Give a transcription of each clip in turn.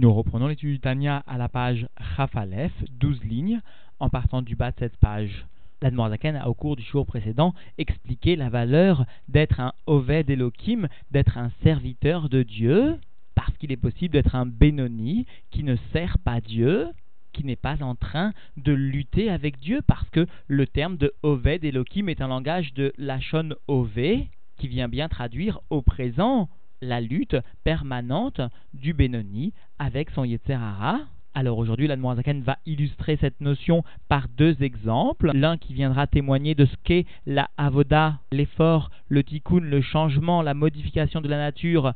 Nous reprenons l'étude du à la page Rafalef, 12 lignes, en partant du bas de cette page. L'Admorzaken a, au cours du jour précédent, expliqué la valeur d'être un Oved Elohim, d'être un serviteur de Dieu, parce qu'il est possible d'être un Benoni qui ne sert pas Dieu, qui n'est pas en train de lutter avec Dieu, parce que le terme de Oved Elohim est un langage de Lachon Ove, qui vient bien traduire au présent la lutte permanente du Benoni avec son Yetzerara. Alors aujourd'hui, l'Admorazaken va illustrer cette notion par deux exemples. L'un qui viendra témoigner de ce qu'est la avoda, l'effort, le tikkun, le changement, la modification de la nature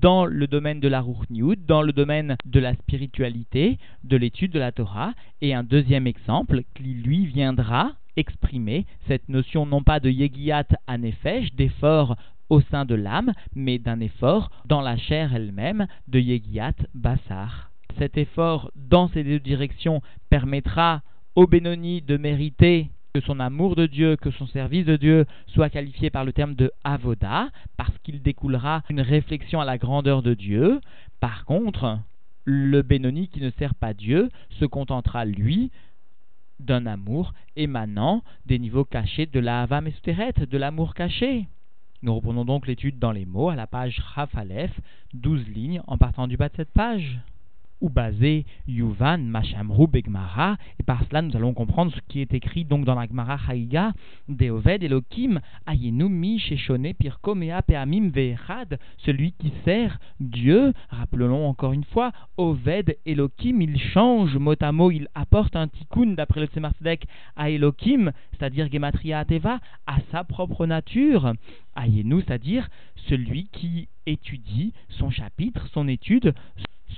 dans le domaine de la Ruchniut, dans le domaine de la spiritualité, de l'étude de la Torah. Et un deuxième exemple qui lui viendra exprimer cette notion non pas de Yegiat Anefesh, d'effort au sein de l'âme, mais d'un effort dans la chair elle-même de Yegiat Bassar. Cet effort dans ces deux directions permettra au Benoni de mériter que son amour de Dieu, que son service de Dieu soit qualifié par le terme de avoda, parce qu'il découlera une réflexion à la grandeur de Dieu. Par contre, le Benoni qui ne sert pas Dieu se contentera, lui, d'un amour émanant des niveaux cachés de la Hava de l'amour caché. Nous reprenons donc l'étude dans les mots à la page Rafalef, 12 lignes en partant du bas de cette page ou basé Yuvan Mashamru Begmara, et par cela nous allons comprendre ce qui est écrit donc dans la Gemara Haïga, Deoved Elohim Ayenumi Sheshone Pirkomea Peamim Ve'echad, celui qui sert Dieu, rappelons encore une fois, Oved Elohim, il change mot à mot, il apporte un tikkun d'après le Tzemartzedek à Elohim, c'est-à-dire Gematria Ateva, à sa propre nature, Ayenu, c'est-à-dire celui qui étudie son chapitre, son étude,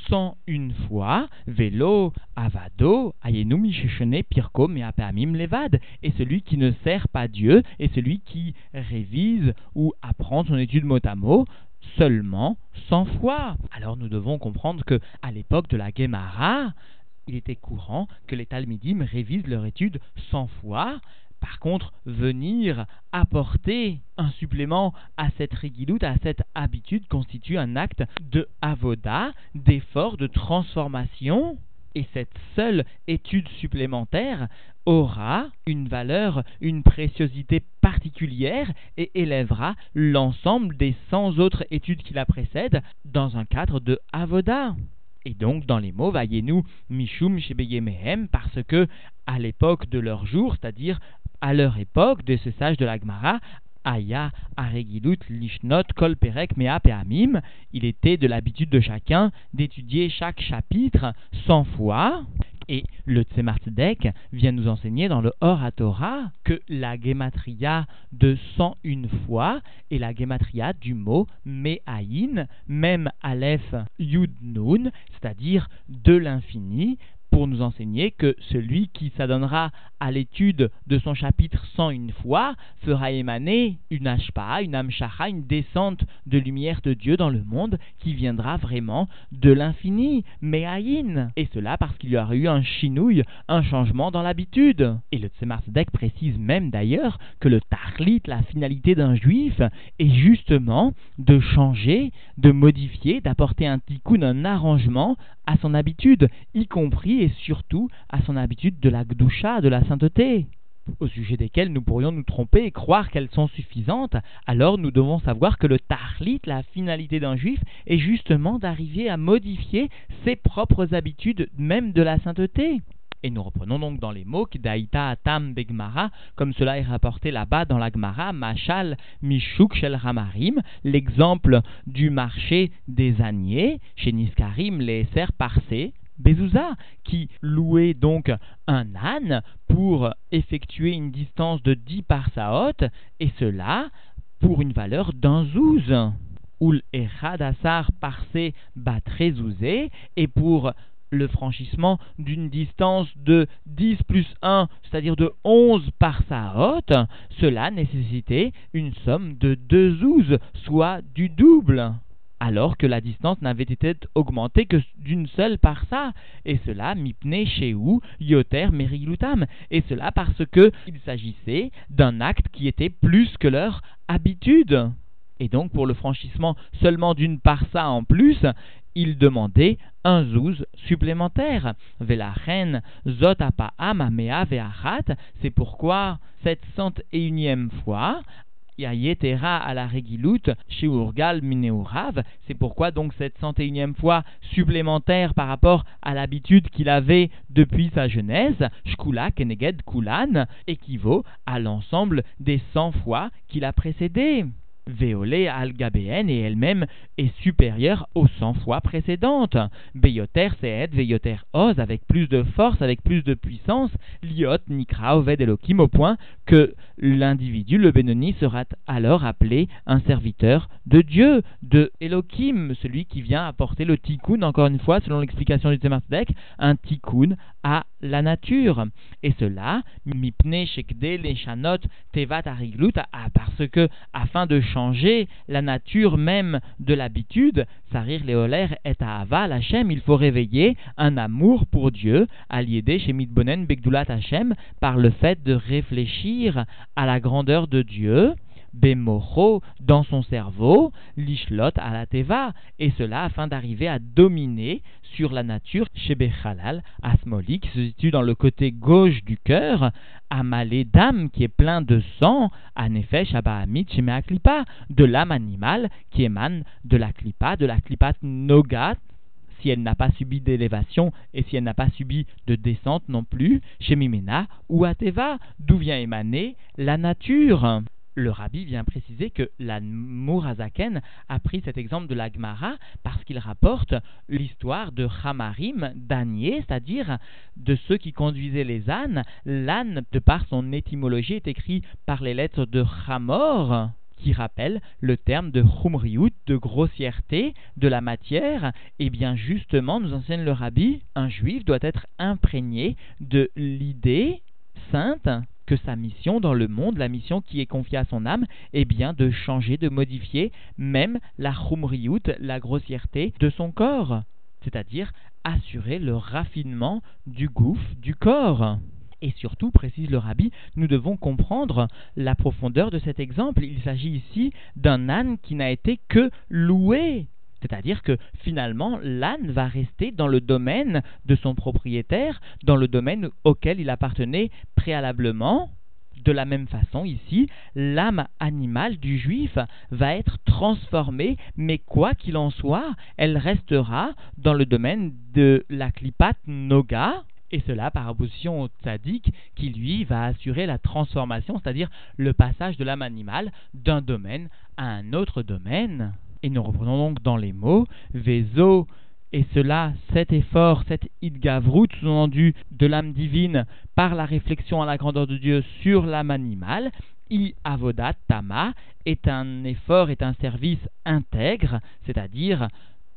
101 fois, vélo, avado, ayenumi shishone pirkom et levad, et celui qui ne sert pas Dieu, et celui qui révise ou apprend son étude mot à mot, seulement 100 fois. Alors nous devons comprendre que, à l'époque de la Gemara, il était courant que les Talmidim révisent leur étude 100 fois, par contre, venir apporter un supplément à cette réguloute, à cette habitude, constitue un acte de avoda, d'effort, de transformation. Et cette seule étude supplémentaire aura une valeur, une préciosité particulière et élèvera l'ensemble des 100 autres études qui la précèdent dans un cadre de avoda. Et donc, dans les mots, voyez-nous Mishum Shebeyemehem, parce que, à l'époque de leur jour, c'est-à-dire à leur époque, de ce sage de l'Agmara, Aya, Aregilut, Lishnot, Kol Perek, Mea Peamim, il était de l'habitude de chacun d'étudier chaque chapitre cent fois. Et le Tzemar vient nous enseigner dans le Or Torah que la gematria de 101 fois est la gematria du mot Me'ayin, même Aleph Yud Nun, c'est-à-dire de l'infini, pour nous enseigner que celui qui s'adonnera à l'étude de son chapitre une fois fera émaner une ashpa, une amshacha, une descente de lumière de Dieu dans le monde qui viendra vraiment de l'infini, me'ayin. Et cela parce qu'il y aura eu un chinouille, un changement dans l'habitude. Et le Tzemar précise même d'ailleurs que le tarlit, la finalité d'un juif, est justement de changer, de modifier, d'apporter un tikkun, un arrangement à son habitude, y compris et surtout à son habitude de la gdusha, de la sainteté au sujet desquelles nous pourrions nous tromper et croire qu'elles sont suffisantes, alors nous devons savoir que le tahlit, la finalité d'un juif, est justement d'arriver à modifier ses propres habitudes, même de la sainteté. Et nous reprenons donc dans les mots Daïta Atam Begmara, comme cela est rapporté là-bas dans la Gemara, Machal Mishuk Shel Ramarim, l'exemple du marché des âniers, chez Niskarim, les serres parcés, Bezouza, qui louait donc un âne pour effectuer une distance de 10 parsaot, et cela pour une valeur d'un zouz. Ul Echadassar parsé batrezouzé, et pour le franchissement d'une distance de 10 plus 1, c'est-à-dire de 11 par haute, cela nécessitait une somme de 2 zouz, soit du double alors que la distance n'avait été augmentée que d'une seule par ça, et cela mipne ou yoter merilutam, et cela parce que il s'agissait d'un acte qui était plus que leur habitude. Et donc pour le franchissement seulement d'une parsa en plus, il demandait un zouz supplémentaire. Velachen zot amea. C'est pourquoi cette cent et unième fois, Yayetera à la Regilut, chez Urgal. C'est pourquoi donc cette cent et unième fois supplémentaire par rapport à l'habitude qu'il avait depuis sa jeunesse, Shkula Keneged Kulan, équivaut à l'ensemble des cent fois qu'il a précédé. Véolé al et elle-même est supérieure aux 100 fois précédentes. Beyoter Seed, Veyoter Oz, avec plus de force, avec plus de puissance, Liot Nikra Oved Elohim, au point que l'individu, le Benoni, sera alors appelé un serviteur de Dieu, de Elohim, celui qui vient apporter le tikkun, encore une fois, selon l'explication du Tzemar un tikkun à la nature. Et cela, mipne shekde leshanot tevat ariglut, parce que, afin de changer la nature même de l'habitude, sarir leoler et ava Hashem, il faut réveiller un amour pour Dieu, aliédé chez mitbonen begdulat Hashem, par le fait de réfléchir à la grandeur de Dieu, Bemocho dans son cerveau, l'ishlot à la teva, et cela afin d'arriver à dominer sur la nature chez Bechalal, Asmoli, qui se situe dans le côté gauche du cœur, Amalé d'âme qui est plein de sang, Anefesh Abahamit chez Meaklipa, de l'âme animale qui émane de la klipa, de la klipat nogat, si elle n'a pas subi d'élévation et si elle n'a pas subi de descente non plus, chez Mimena ou Ateva, d'où vient émaner la nature le rabbi vient préciser que la Mourazaken a pris cet exemple de la Gemara parce qu'il rapporte l'histoire de Hamarim, d'Anier, c'est-à-dire de ceux qui conduisaient les ânes. L'âne, de par son étymologie, est écrit par les lettres de Hamor qui rappelle le terme de Humriout, de grossièreté de la matière, et bien justement, nous enseigne le rabbi, un juif doit être imprégné de l'idée sainte que sa mission dans le monde, la mission qui est confiée à son âme, est bien de changer, de modifier même la chumriyut, la grossièreté de son corps, c'est-à-dire assurer le raffinement du gouffre du corps. Et surtout, précise le rabbi, nous devons comprendre la profondeur de cet exemple. Il s'agit ici d'un âne qui n'a été que loué c'est-à-dire que finalement, l'âne va rester dans le domaine de son propriétaire, dans le domaine auquel il appartenait préalablement. De la même façon, ici, l'âme animale du juif va être transformée, mais quoi qu'il en soit, elle restera dans le domaine de la klipat noga, et cela par opposition au tzaddik qui lui va assurer la transformation, c'est-à-dire le passage de l'âme animale d'un domaine à un autre domaine. Et nous reprenons donc dans les mots Vezo, et cela, cet effort, cet idgavrut, sous-entendu de l'âme divine par la réflexion à la grandeur de Dieu sur l'âme animale, i avodat tama, est un effort, est un service intègre, c'est-à-dire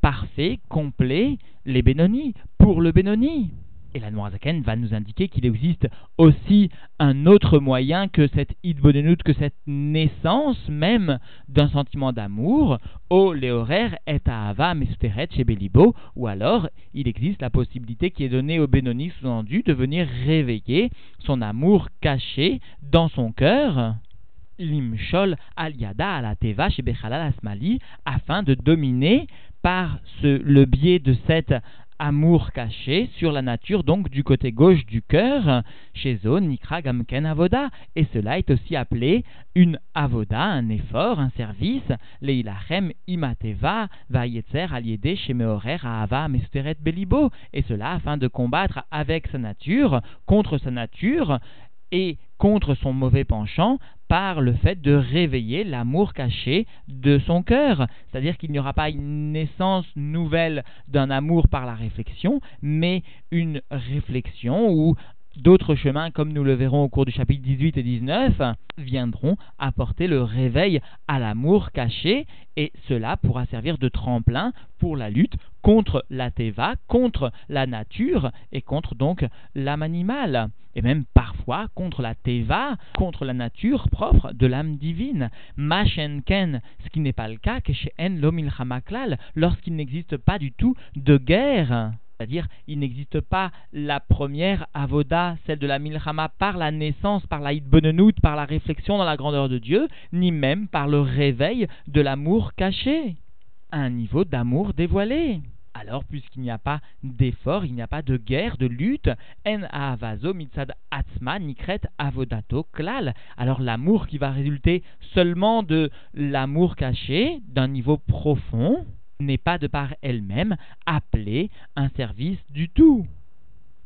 parfait, complet, les bénonis, pour le bénoni. Et la Noirzaken va nous indiquer qu'il existe aussi un autre moyen que cette que cette naissance même d'un sentiment d'amour, au léorer et ava mesuteret chez Belibo, ou alors il existe la possibilité qui est donnée au Benoni sous-entendu de venir réveiller son amour caché dans son cœur limshol al yada al teva chez Bechalal asmali afin de dominer par le biais de cette amour caché sur la nature, donc du côté gauche du cœur, chez Nikra, Gamken, Avoda. Et cela est aussi appelé une Avoda, un effort, un service, Leilachem, Imateva, Vayetzer, Aliede, Shemeorer, Ahava, Mesteret, Belibo. Et cela afin de combattre avec sa nature, contre sa nature, et contre son mauvais penchant par le fait de réveiller l'amour caché de son cœur. C'est-à-dire qu'il n'y aura pas une naissance nouvelle d'un amour par la réflexion, mais une réflexion ou d'autres chemins, comme nous le verrons au cours du chapitre 18 et 19, viendront apporter le réveil à l'amour caché, et cela pourra servir de tremplin pour la lutte contre la teva, contre la nature et contre donc l'âme animale, et même parfois contre la teva, contre la nature propre de l'âme divine. Machenken, ce qui n'est pas le cas que chez En Lomilchamaklal, lorsqu'il n'existe pas du tout de guerre. C'est-à-dire, il n'existe pas la première avoda, celle de la milchama, par la naissance, par la hitbonenout, par la réflexion dans la grandeur de Dieu, ni même par le réveil de l'amour caché, un niveau d'amour dévoilé. alors puisqu'il n'y a pas d'effort, il n'y a pas de guerre, de lutte, en avazo mitzad atzma nikret avodato klal. Alors l'amour qui va résulter seulement de l'amour caché, d'un niveau profond, n'est pas de par elle-même appelé un service du tout.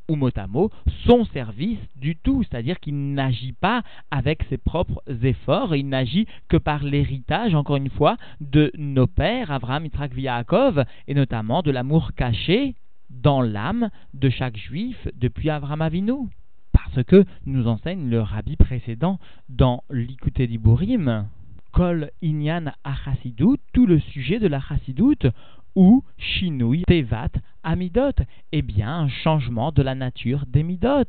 Ou mot à mot, son service du tout, c'est-à-dire qu'il n'agit pas avec ses propres efforts, il n'agit que par l'héritage, encore une fois, de nos pères, Abraham, Yitzhak, Yaakov, et notamment de l'amour caché dans l'âme de chaque juif depuis Abraham Avinu. Parce que nous enseigne le rabbi précédent dans l'Ikuté d'Iburim, Kol Inyan Achasidut, tout le sujet de la Chassidoute, ou Shinui Tevat Amidot Eh bien, un changement de la nature des Midot.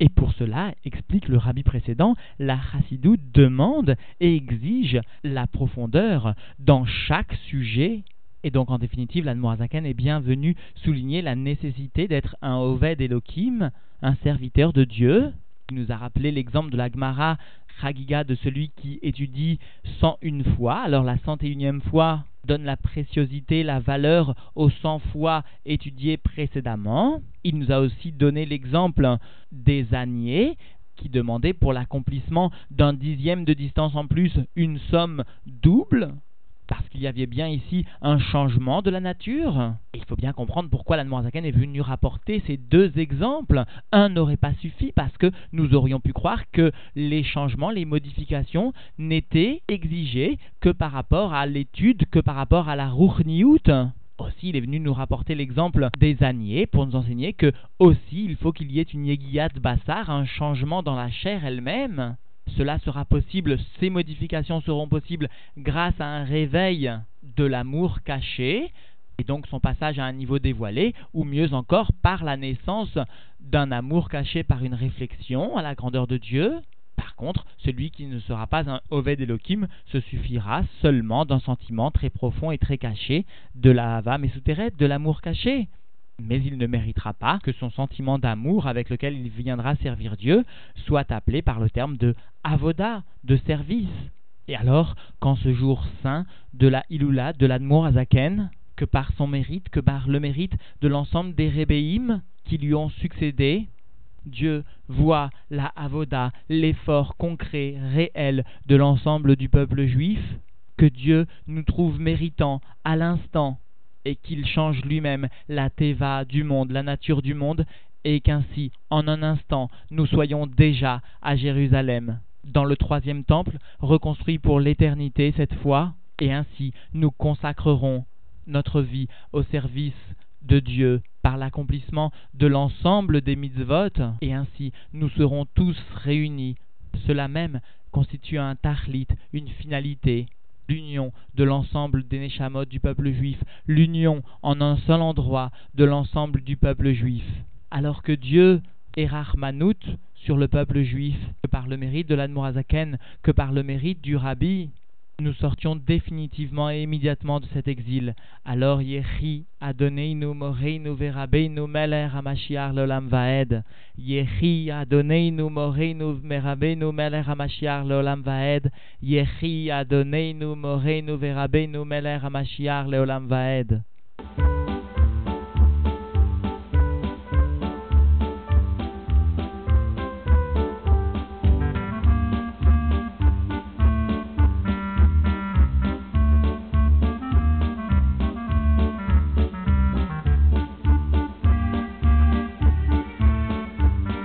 Et pour cela, explique le rabbi précédent, la Chassidut demande et exige la profondeur dans chaque sujet. Et donc, en définitive, l'Admorazaken est bien venu souligner la nécessité d'être un Oved Elohim, un serviteur de Dieu. Il nous a rappelé l'exemple de la Gemara De celui qui étudie 101 fois. Alors, la 101e fois, donne la préciosité, la valeur aux 100 fois étudiées précédemment. Il nous a aussi donné l'exemple des âniers qui demandaient pour l'accomplissement d'un dixième de distance en plus une somme double parce qu'il y avait bien ici un changement de la nature. Il faut bien comprendre pourquoi la Zaken est venu rapporter ces deux exemples. Un n'aurait pas suffi parce que nous aurions pu croire que les changements, les modifications n'étaient exigés que par rapport à l'étude, que par rapport à la Ruchniout. Aussi, il est venu nous rapporter l'exemple des âniers pour nous enseigner que aussi il faut qu'il y ait une Yegiyat Bassar, un changement dans la chair elle-même. Cela sera possible, ces modifications seront possibles grâce à un réveil de l'amour caché, et donc son passage à un niveau dévoilé, ou mieux encore par la naissance d'un amour caché par une réflexion à la grandeur de Dieu. Par contre, celui qui ne sera pas un Oved Elohim se suffira seulement d'un sentiment très profond et très caché de la Hava souterraine, de l'amour caché mais il ne méritera pas que son sentiment d'amour avec lequel il viendra servir Dieu soit appelé par le terme de avoda, de service. Et alors, quand ce jour saint de la Ilula, de l'Admour Azaken, que par son mérite, que par le mérite de l'ensemble des Rébéim qui lui ont succédé, Dieu voit la avoda, l'effort concret, réel de l'ensemble du peuple juif, que Dieu nous trouve méritant à l'instant et qu'il change lui-même la teva du monde, la nature du monde, et qu'ainsi, en un instant, nous soyons déjà à Jérusalem, dans le troisième temple, reconstruit pour l'éternité cette fois, et ainsi nous consacrerons notre vie au service de Dieu par l'accomplissement de l'ensemble des mitzvot, et ainsi nous serons tous réunis. Cela même constitue un tahlit, une finalité, l'union de l'ensemble des Neshamot du peuple juif, l'union en un seul endroit de l'ensemble du peuple juif. Alors que Dieu est Rahmanout sur le peuple juif, que par le mérite de l'Admorazaken, que par le mérite du Rabbi, nous sortions définitivement et immédiatement de cet exil. Alors Yehi Adoneinu Moreinu Verabeinu Meler Hamashiach Leolam Vaed. Yehi Adoneinu Moreinu Merabeinu Meler Hamashiach Leolam Vaed. Yehi Adoneinu Moreinu Verabeinu Meler Hamashiach Leolam Vaed.